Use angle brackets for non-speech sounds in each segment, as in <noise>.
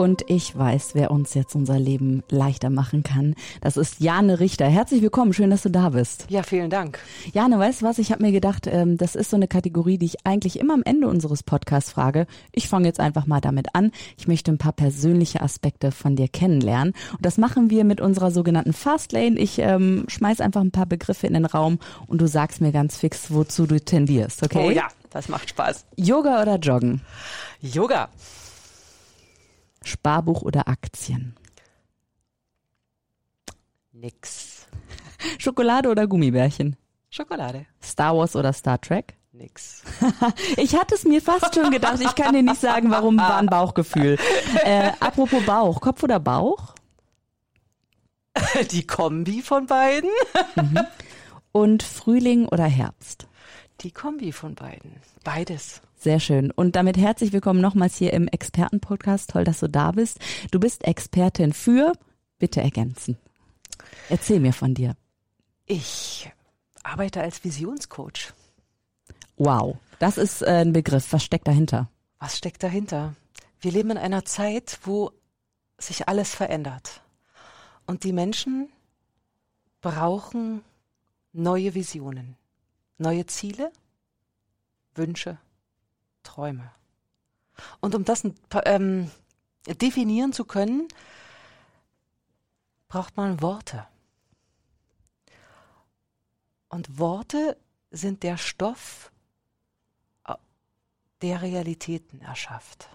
Und ich weiß, wer uns jetzt unser Leben leichter machen kann. Das ist Jane Richter. Herzlich willkommen, schön, dass du da bist. Ja, vielen Dank. Jane, weißt du was? Ich habe mir gedacht, ähm, das ist so eine Kategorie, die ich eigentlich immer am Ende unseres Podcasts frage. Ich fange jetzt einfach mal damit an. Ich möchte ein paar persönliche Aspekte von dir kennenlernen. Und das machen wir mit unserer sogenannten Fastlane. Ich ähm, schmeiß einfach ein paar Begriffe in den Raum und du sagst mir ganz fix, wozu du tendierst, okay? Oh ja, das macht Spaß. Yoga oder Joggen? Yoga. Sparbuch oder Aktien? Nix. <laughs> Schokolade oder Gummibärchen? Schokolade. Star Wars oder Star Trek? Nix. <laughs> ich hatte es mir fast schon gedacht. Ich kann dir nicht sagen, warum war ein Bauchgefühl. Äh, apropos Bauch, Kopf oder Bauch? <laughs> Die Kombi von beiden. Mhm. Und Frühling oder Herbst? Die Kombi von beiden. Beides. Sehr schön. Und damit herzlich willkommen nochmals hier im Expertenpodcast. Toll, dass du da bist. Du bist Expertin für, bitte ergänzen. Erzähl mir von dir. Ich arbeite als Visionscoach. Wow, das ist äh, ein Begriff. Was steckt dahinter? Was steckt dahinter? Wir leben in einer Zeit, wo sich alles verändert. Und die Menschen brauchen neue Visionen, neue Ziele, Wünsche, Träume. Und um das ähm, definieren zu können, braucht man Worte. Und Worte sind der Stoff, der Realitäten erschafft.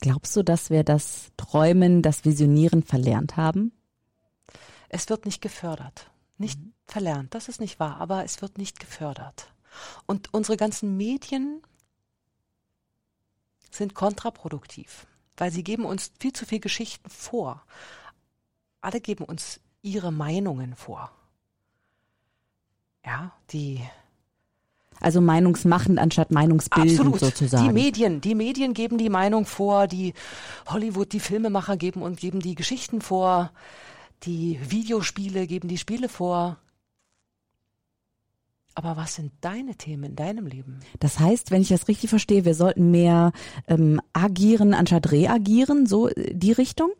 Glaubst du, dass wir das Träumen, das Visionieren verlernt haben? Es wird nicht gefördert. Nicht mhm. verlernt, das ist nicht wahr, aber es wird nicht gefördert. Und unsere ganzen Medien sind kontraproduktiv, weil sie geben uns viel zu viel Geschichten vor. Alle geben uns ihre Meinungen vor. Ja, die also meinungsmachend anstatt meinungsbildend Absolut. sozusagen. Die Medien, die Medien geben die Meinung vor, die Hollywood, die Filmemacher geben und geben die Geschichten vor, die Videospiele geben die Spiele vor. Aber was sind deine Themen in deinem Leben? Das heißt, wenn ich das richtig verstehe, wir sollten mehr ähm, agieren anstatt reagieren, so äh, die Richtung?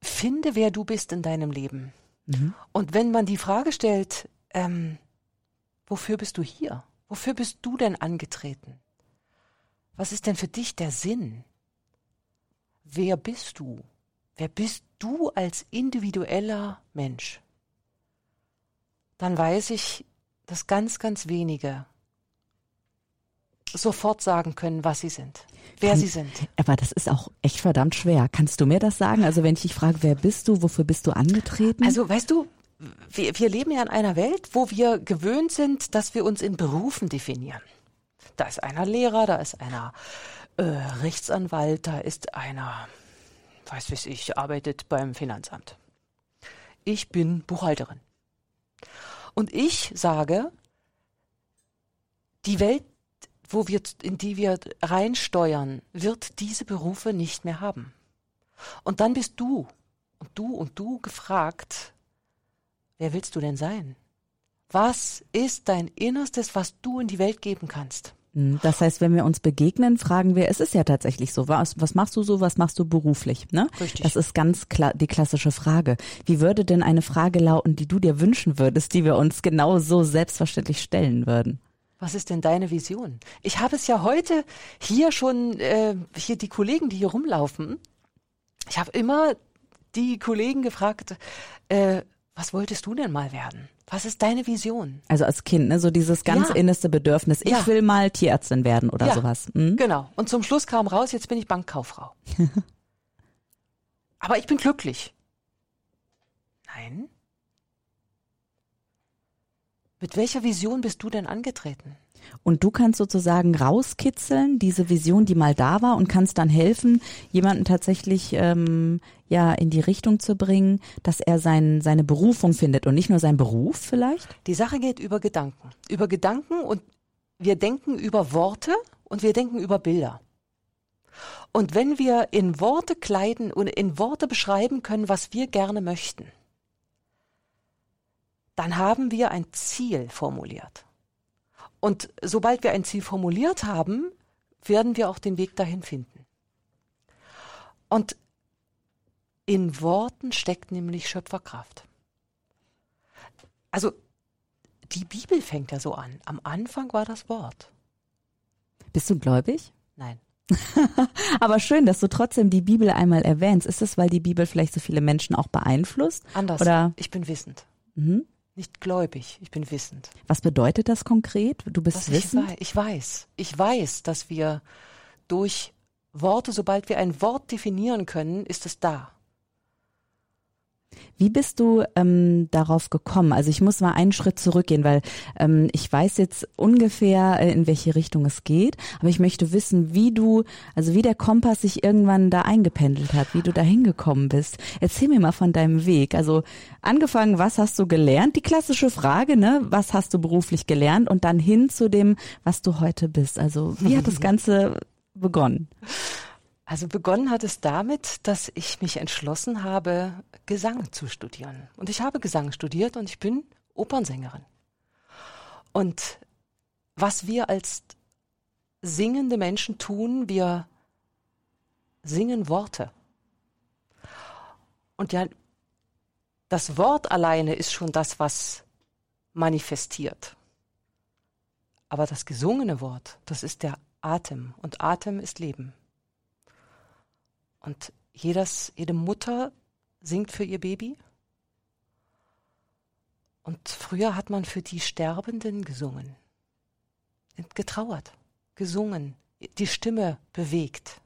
Finde, wer du bist in deinem Leben. Mhm. Und wenn man die Frage stellt, ähm, wofür bist du hier? Wofür bist du denn angetreten? Was ist denn für dich der Sinn? Wer bist du? Wer bist du als individueller Mensch? Dann weiß ich, dass ganz, ganz wenige sofort sagen können, was sie sind, wer Kann, sie sind. Aber das ist auch echt verdammt schwer. Kannst du mir das sagen? Also wenn ich dich frage, wer bist du, wofür bist du angetreten? Also weißt du, wir, wir leben ja in einer Welt, wo wir gewöhnt sind, dass wir uns in Berufen definieren. Da ist einer Lehrer, da ist einer äh, Rechtsanwalt, da ist einer, weiß wie ich, arbeitet beim Finanzamt. Ich bin Buchhalterin. Und ich sage, die Welt, wo wir, in die wir reinsteuern, wird diese Berufe nicht mehr haben. Und dann bist du und du und du gefragt, wer willst du denn sein? Was ist dein Innerstes, was du in die Welt geben kannst? Hm, das heißt, wenn wir uns begegnen, fragen wir, es ist ja tatsächlich so, was, was machst du so, was machst du beruflich? Ne? Richtig. Das ist ganz klar die klassische Frage. Wie würde denn eine Frage lauten, die du dir wünschen würdest, die wir uns genau so selbstverständlich stellen würden? Was ist denn deine Vision? Ich habe es ja heute hier schon, äh, hier die Kollegen, die hier rumlaufen, ich habe immer die Kollegen gefragt, äh, was wolltest du denn mal werden? Was ist deine Vision? Also als Kind, ne, so dieses ganz ja. innerste Bedürfnis, ich ja. will mal Tierärztin werden oder ja. sowas. Hm? Genau. Und zum Schluss kam raus, jetzt bin ich Bankkauffrau. <laughs> Aber ich bin glücklich. Nein. Mit welcher Vision bist du denn angetreten? Und du kannst sozusagen rauskitzeln, diese Vision, die mal da war, und kannst dann helfen, jemanden tatsächlich ähm, ja in die Richtung zu bringen, dass er sein, seine Berufung findet und nicht nur sein Beruf vielleicht? Die Sache geht über Gedanken. Über Gedanken und wir denken über Worte und wir denken über Bilder. Und wenn wir in Worte kleiden und in Worte beschreiben können, was wir gerne möchten, dann haben wir ein Ziel formuliert. Und sobald wir ein Ziel formuliert haben, werden wir auch den Weg dahin finden. Und in Worten steckt nämlich Schöpferkraft. Also die Bibel fängt ja so an. Am Anfang war das Wort. Bist du gläubig? Nein. <laughs> Aber schön, dass du trotzdem die Bibel einmal erwähnst. Ist es, weil die Bibel vielleicht so viele Menschen auch beeinflusst? Anders. Oder? Ich bin wissend. Mhm. Nicht gläubig, ich bin wissend. Was bedeutet das konkret? Du bist Was wissend? Ich, weiß, ich weiß. Ich weiß, dass wir durch Worte, sobald wir ein Wort definieren können, ist es da. Wie bist du ähm, darauf gekommen? Also ich muss mal einen Schritt zurückgehen, weil ähm, ich weiß jetzt ungefähr, äh, in welche Richtung es geht, aber ich möchte wissen, wie du, also wie der Kompass sich irgendwann da eingependelt hat, wie du da hingekommen bist. Erzähl mir mal von deinem Weg. Also angefangen, was hast du gelernt? Die klassische Frage, ne? Was hast du beruflich gelernt? Und dann hin zu dem, was du heute bist. Also wie hat das <laughs> Ganze begonnen? Also begonnen hat es damit, dass ich mich entschlossen habe, Gesang zu studieren. Und ich habe Gesang studiert und ich bin Opernsängerin. Und was wir als singende Menschen tun, wir singen Worte. Und ja, das Wort alleine ist schon das, was manifestiert. Aber das gesungene Wort, das ist der Atem und Atem ist Leben. Und jedes, jede Mutter singt für ihr Baby. Und früher hat man für die Sterbenden gesungen, getrauert, gesungen, die Stimme bewegt.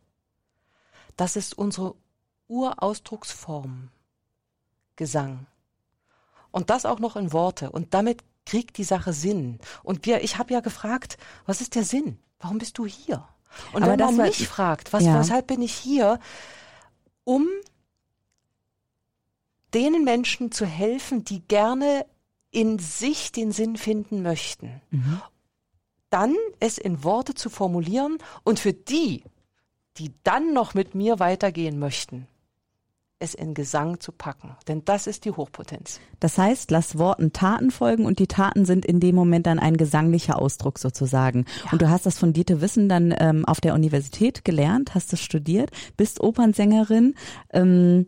Das ist unsere Urausdrucksform, Gesang. Und das auch noch in Worte. Und damit kriegt die Sache Sinn. Und wir, ich habe ja gefragt, was ist der Sinn? Warum bist du hier? Und Aber wenn das man mich fragt, was, Ja. weshalb bin ich hier, um denen Menschen zu helfen, die gerne in sich den Sinn finden möchten, Mhm. dann es in Worte zu formulieren und für die, die dann noch mit mir weitergehen möchten, es in Gesang zu packen. Denn das ist die Hochpotenz. Das heißt, lass Worten Taten folgen und die Taten sind in dem Moment dann ein gesanglicher Ausdruck sozusagen. Und du hast das fundierte Wissen dann ähm, auf der Universität gelernt, hast es studiert, bist Opernsängerin, ähm,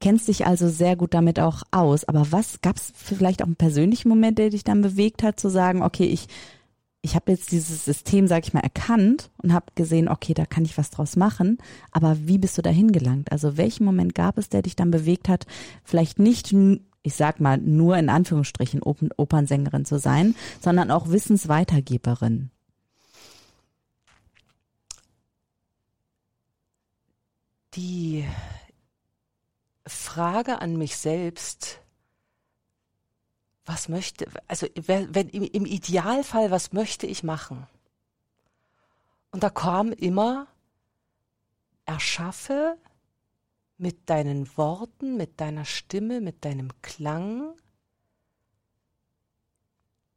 kennst dich also sehr gut damit auch aus. Aber was gab es vielleicht auch einen persönlichen Moment, der dich dann bewegt hat, zu sagen, okay, ich ich habe jetzt dieses System, sag ich mal, erkannt und habe gesehen, okay, da kann ich was draus machen. Aber wie bist du dahin gelangt? Also welchen Moment gab es, der dich dann bewegt hat, vielleicht nicht, ich sag mal, nur in Anführungsstrichen Opernsängerin zu sein, sondern auch Wissensweitergeberin? Die Frage an mich selbst, was möchte, also wenn, im, im Idealfall, was möchte ich machen? Und da kam immer, erschaffe mit deinen Worten, mit deiner Stimme, mit deinem Klang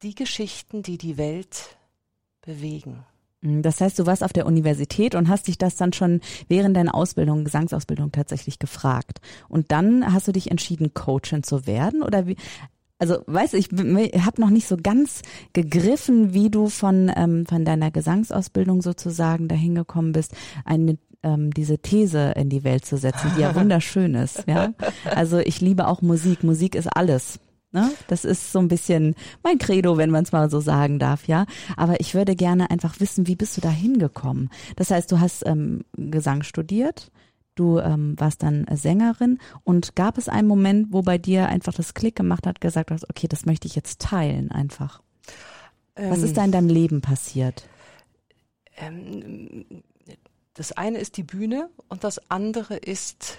die Geschichten, die die Welt bewegen. Mm, Das heißt, du warst auf der Universität und hast dich das dann schon während deiner Ausbildung, Gesangsausbildung tatsächlich gefragt. Und dann hast du dich entschieden, Coachin zu werden oder wie? Also, weißt du, ich habe noch nicht so ganz gegriffen, wie du von, ähm, von deiner Gesangsausbildung sozusagen dahin gekommen bist, eine ähm, diese These in die Welt zu setzen, die ja <laughs> wunderschön ist. Ja? Also ich liebe auch Musik. Musik ist alles. Ne? Das ist so ein bisschen mein Credo, wenn man es mal so sagen darf, ja. Aber ich würde gerne einfach wissen, wie bist du da hingekommen? Das heißt, du hast ähm, Gesang studiert, du ähm, warst dann Sängerin und gab es einen Moment, wo bei dir einfach das Klick gemacht hat, gesagt hast, okay, das möchte ich jetzt teilen einfach. Was Ähm, ist da in deinem Leben passiert? Ähm, das eine ist die Bühne und das andere ist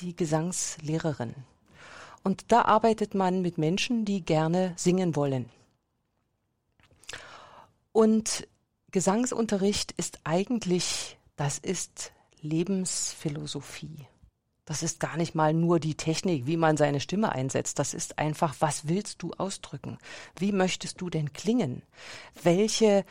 die Gesangslehrerin. Und da arbeitet man mit Menschen, die gerne singen wollen. Und Gesangsunterricht ist eigentlich, das ist Lebensphilosophie. Das ist gar nicht mal nur die Technik, wie man seine Stimme einsetzt. Das ist einfach, was willst du ausdrücken? Wie möchtest du denn klingen? Welche,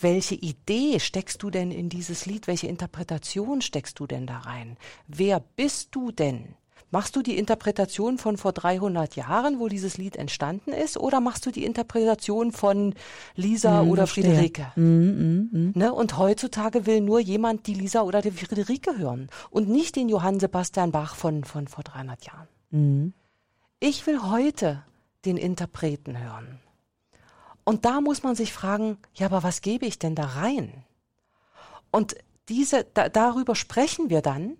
welche Idee steckst du denn in dieses Lied? Welche Interpretation steckst du denn da rein? Wer bist du denn? Machst du die Interpretation von vor 300 Jahren, wo dieses Lied entstanden ist, oder machst du die Interpretation von Lisa Mhm, oder verstehe. Friederike? Mhm, mhm, mhm. Ne? Und heutzutage will nur jemand die Lisa oder die Friederike hören und nicht den Johann Sebastian Bach von, von vor 300 Jahren. Mhm. Ich will heute den Interpreten hören. Und da muss man sich fragen, ja, aber was gebe ich denn da rein? Und diese, da, darüber sprechen wir dann.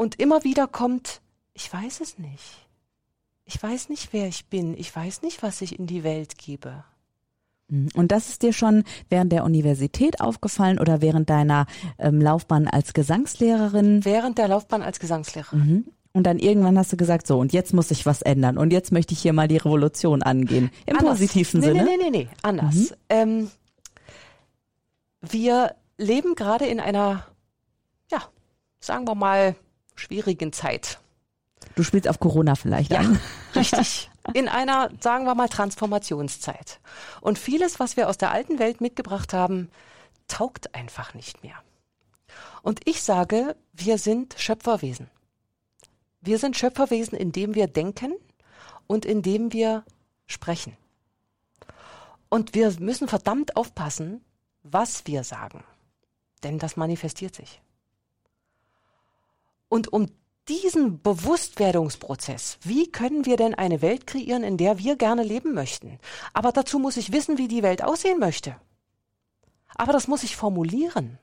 Und immer wieder kommt, ich weiß es nicht. Ich weiß nicht, wer ich bin. Ich weiß nicht, was ich in die Welt gebe. Mhm. Und das ist dir schon während der Universität aufgefallen oder während deiner ähm, Laufbahn als Gesangslehrerin? Während der Laufbahn als Gesangslehrerin. Mhm. Und dann irgendwann hast du gesagt, so, und jetzt muss ich was ändern. Und jetzt möchte ich hier mal die Revolution angehen. Im Anders. positiven nee, Sinne. Nee, nee, nee, nee, anders. Ähm, wir leben gerade in einer, ja, sagen wir mal, schwierigen Zeit. Du spielst auf Corona vielleicht Ja, an. <laughs> richtig. In einer, sagen wir mal, Transformationszeit. Und vieles, was wir aus der alten Welt mitgebracht haben, taugt einfach nicht mehr. Und ich sage, wir sind Schöpferwesen. Wir sind Schöpferwesen, indem wir denken und indem wir sprechen. Und wir müssen verdammt aufpassen, was wir sagen. Denn das manifestiert sich. Und um diesen Bewusstwerdungsprozess, wie können wir denn eine Welt kreieren, in der wir gerne leben möchten? Aber dazu muss ich wissen, wie die Welt aussehen möchte. Aber das muss ich formulieren.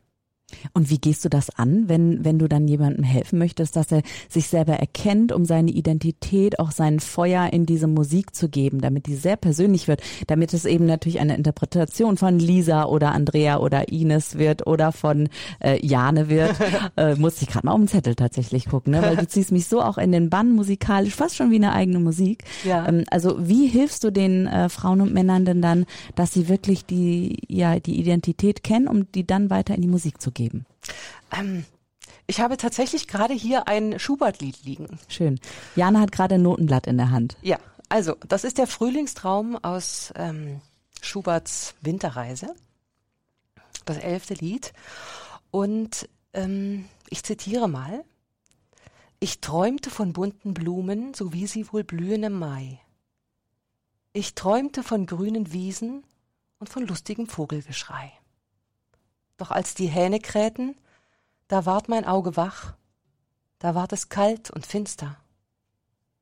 Und wie gehst du das an, wenn, wenn du dann jemandem helfen möchtest, dass er sich selber erkennt, um seine Identität, auch sein Feuer in diese Musik zu geben, damit die sehr persönlich wird, damit es eben natürlich eine Interpretation von Lisa oder Andrea oder Ines wird oder von äh, Jane wird. <laughs> äh, muss ich gerade mal auf den Zettel tatsächlich gucken, ne? weil du ziehst mich so auch in den Bann musikalisch, fast schon wie eine eigene Musik. Ja. Ähm, also wie hilfst du den äh, Frauen und Männern denn dann, dass sie wirklich die, ja, die Identität kennen, um die dann weiter in die Musik zu geben? Ähm, ich habe tatsächlich gerade hier ein Schubert-Lied liegen. Schön. Jana hat gerade ein Notenblatt in der Hand. Ja, also das ist der Frühlingstraum aus ähm, Schuberts Winterreise, das elfte Lied. Und ähm, ich zitiere mal. Ich träumte von bunten Blumen, so wie sie wohl blühen im Mai. Ich träumte von grünen Wiesen und von lustigem Vogelgeschrei. Doch als die Hähne krähten, da ward mein Auge wach, da ward es kalt und finster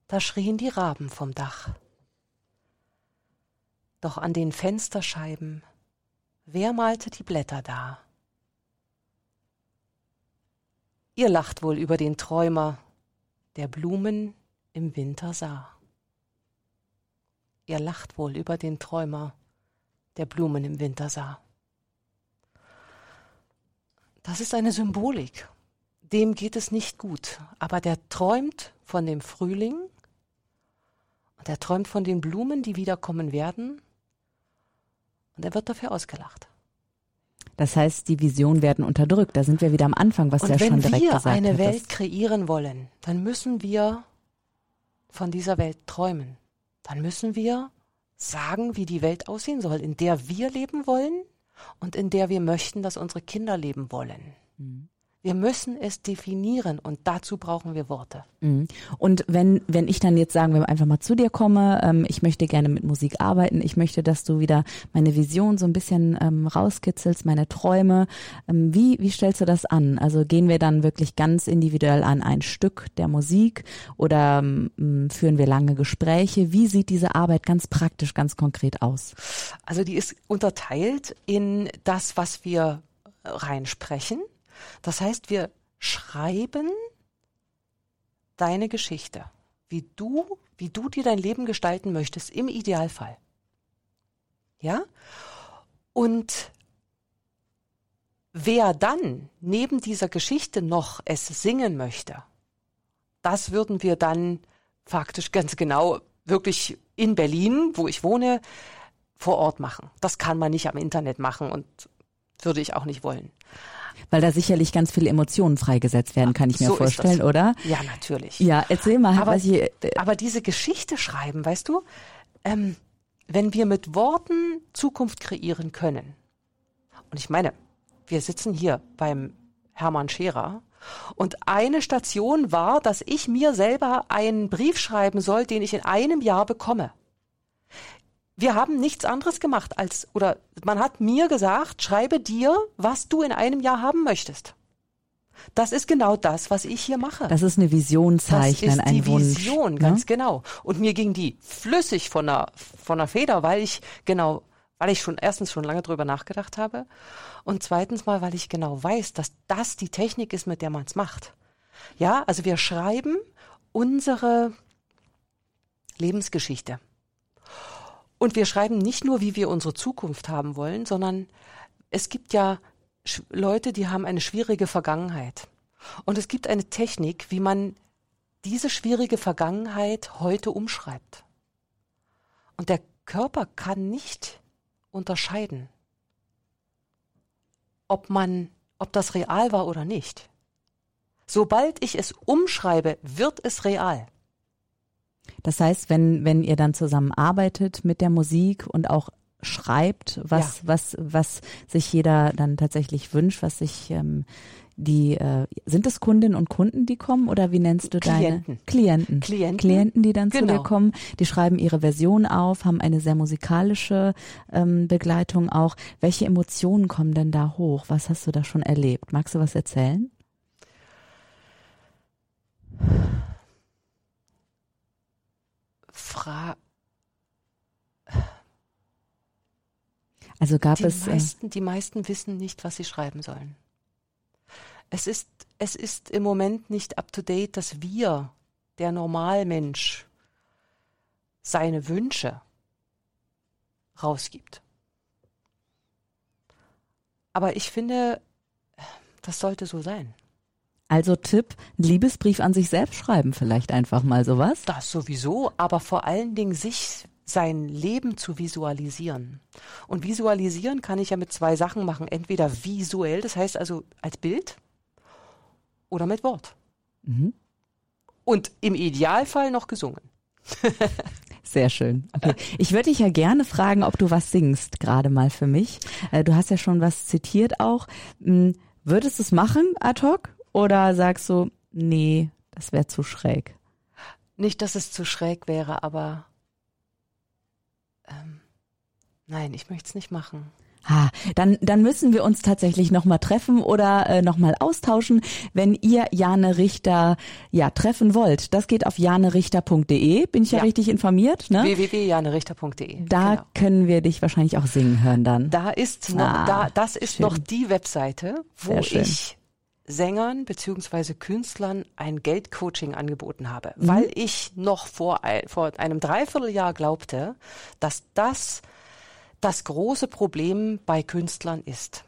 da schrien die Raben vom Dach. Doch an den Fensterscheiben, wer malte die Blätter da? Ihr lacht wohl über den Träumer, der Blumen im Winter sah. Ihr lacht wohl über den Träumer, der Blumen im Winter sah. Das ist eine Symbolik. Dem geht es nicht gut, aber der träumt von dem Frühling und er träumt von den Blumen, die wiederkommen werden und er wird dafür ausgelacht. Das heißt, die Visionen werden unterdrückt. Da sind wir wieder am Anfang, was du ja und schon wenn direkt wir gesagt eine hattest. Welt kreieren wollen, dann müssen wir von dieser Welt träumen. Dann müssen wir sagen, wie die Welt aussehen soll, in der wir leben wollen und in der wir möchten, dass unsere Kinder leben wollen. Mhm. Wir müssen es definieren und dazu brauchen wir Worte. Mhm. Und wenn, wenn ich dann jetzt sagen wir einfach mal zu dir komme, ähm, ich möchte gerne mit Musik arbeiten, ich möchte, dass du wieder meine Vision so ein bisschen ähm, rauskitzelst, meine Träume, ähm, wie, wie stellst du das an? Also gehen wir dann wirklich ganz individuell an ein Stück der Musik oder ähm, führen wir lange Gespräche? Wie sieht diese Arbeit ganz praktisch, ganz konkret aus? Also die ist unterteilt in das, was wir reinsprechen. Das heißt, wir schreiben deine Geschichte, wie du, wie du dir dein Leben gestalten möchtest, im Idealfall. Ja? Und wer dann neben dieser Geschichte noch es singen möchte, das würden wir dann faktisch ganz genau wirklich in Berlin, wo ich wohne, vor Ort machen. Das kann man nicht am Internet machen und würde ich auch nicht wollen. Weil da sicherlich ganz viele Emotionen freigesetzt werden, kann ich mir So vorstellen, oder? Ja, natürlich. Ja, erzähl mal, aber, was ich, äh, aber diese Geschichte schreiben, weißt du, ähm, wenn wir mit Worten Zukunft kreieren können, und ich meine, wir sitzen hier beim Hermann Scherer und eine Station war, dass ich mir selber einen Brief schreiben soll, den ich in einem Jahr bekomme. Wir haben nichts anderes gemacht als, oder man hat mir gesagt, schreibe dir, was du in einem Jahr haben möchtest. Das ist genau das, was ich hier mache. das ist eine Vision zeichnen, Das ist ein die Wunsch. Vision, ne? ganz genau. Und mir ging die flüssig von der, von der Feder, weil ich genau, weil ich schon erstens schon lange drüber nachgedacht habe und zweitens mal, weil ich genau weiß, dass das die Technik ist, mit der man es macht. Ja, also wir schreiben unsere Lebensgeschichte. Und wir schreiben nicht nur, wie wir unsere Zukunft haben wollen, sondern es gibt ja Leute, die haben eine schwierige Vergangenheit. Und es gibt eine Technik, wie man diese schwierige Vergangenheit heute umschreibt. Und der Körper kann nicht unterscheiden, ob man, ob das real war oder nicht. Sobald ich es umschreibe, wird es real. Das heißt, wenn, wenn ihr dann zusammen arbeitet mit der Musik und auch schreibt, was, was, was sich jeder dann tatsächlich wünscht, was sich ähm, die, äh, sind es Kundinnen und Kunden, die kommen oder wie nennst du deine Klienten. Klienten? Klienten. Klienten, die dann zu dir Genau. kommen, die schreiben ihre Version auf, haben eine sehr musikalische ähm, Begleitung auch. Welche Emotionen kommen denn da hoch? Was hast du da schon erlebt? Magst du was erzählen? Fra Also gab die es äh, meisten, die meisten wissen nicht, was sie schreiben sollen. Es ist, es ist im Moment nicht up to date, dass wir, der Normalmensch, seine Wünsche rausgibt. Aber ich finde, das sollte so sein. Also Tipp, Liebesbrief an sich selbst schreiben vielleicht einfach mal sowas. Das sowieso, aber vor allen Dingen sich sein Leben zu visualisieren. Und visualisieren kann ich ja mit zwei Sachen machen. Entweder visuell, das heißt also als Bild, oder mit Wort. Mhm. Und im Idealfall noch gesungen. <laughs> Sehr schön. Okay. Ich würde dich ja gerne fragen, ob du was singst, gerade mal für mich. Äh, Du hast ja schon was zitiert auch. Hm, Würdest du es machen ad hoc oder sagst du, nee, das wäre zu schräg? Nicht, dass es zu schräg wäre, aber ähm, nein, ich möchte es nicht machen. Ha, dann, dann müssen wir uns tatsächlich nochmal treffen oder äh, nochmal austauschen, wenn ihr Jane Richter ja treffen wollt. Das geht auf janerichter.de. Bin ich ja, Ja. richtig informiert? Ne? www.janerichter.de. Da Genau. können wir dich wahrscheinlich auch singen hören dann. Da ist noch, Ah, da, das ist schön. noch die Webseite, wo ich Sängern beziehungsweise Künstlern ein Geldcoaching angeboten habe, Mhm. weil ich noch vor, ein, vor einem Dreivierteljahr glaubte, dass das das große Problem bei Künstlern ist.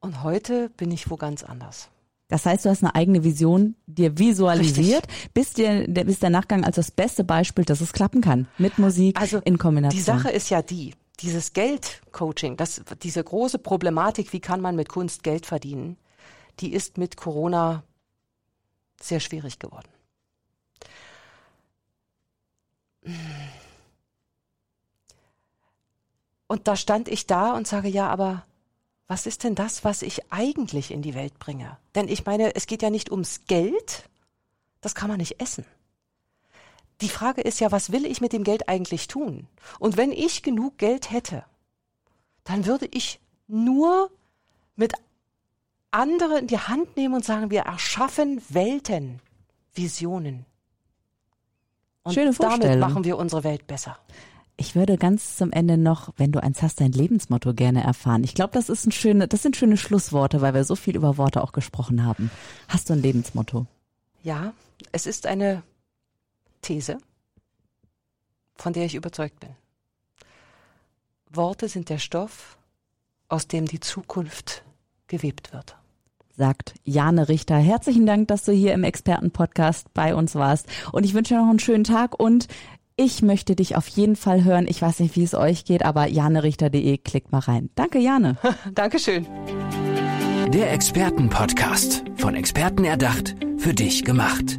Und heute bin ich wo ganz anders. Das heißt, du hast eine eigene Vision dir visualisiert, bis dir bis der Nachgang als das beste Beispiel, dass es klappen kann mit Musik Also in Kombination. Die Sache ist ja die, dieses Geldcoaching, das, diese große Problematik, wie kann man mit Kunst Geld verdienen, die ist mit Corona sehr schwierig geworden. Und da stand ich da und sage, ja, aber was ist denn das, was ich eigentlich in die Welt bringe? Denn ich meine, es geht ja nicht ums Geld, das kann man nicht essen. Die Frage ist ja, was will ich mit dem Geld eigentlich tun? Und wenn ich genug Geld hätte, dann würde ich nur mit andere in die Hand nehmen und sagen, wir erschaffen Welten, Visionen. Und Schöne damit machen wir unsere Welt besser. Ich würde ganz zum Ende noch, wenn du eins hast, dein Lebensmotto gerne erfahren. Ich glaube, das ist ein schöne, das sind schöne Schlussworte, weil wir so viel über Worte auch gesprochen haben. Hast du ein Lebensmotto? Ja, es ist eine These, von der ich überzeugt bin. Worte sind der Stoff, aus dem die Zukunft gewebt wird. sagt Jane Richter. Herzlichen Dank, dass du hier im Expertenpodcast bei uns warst. Und ich wünsche dir noch einen schönen Tag und Ich möchte dich auf jeden Fall hören. Ich weiß nicht, wie es euch geht, aber janerichter.de, klickt mal rein. Danke, Jane. <laughs> Dankeschön. Der Expertenpodcast. Von Experten erdacht, für dich gemacht.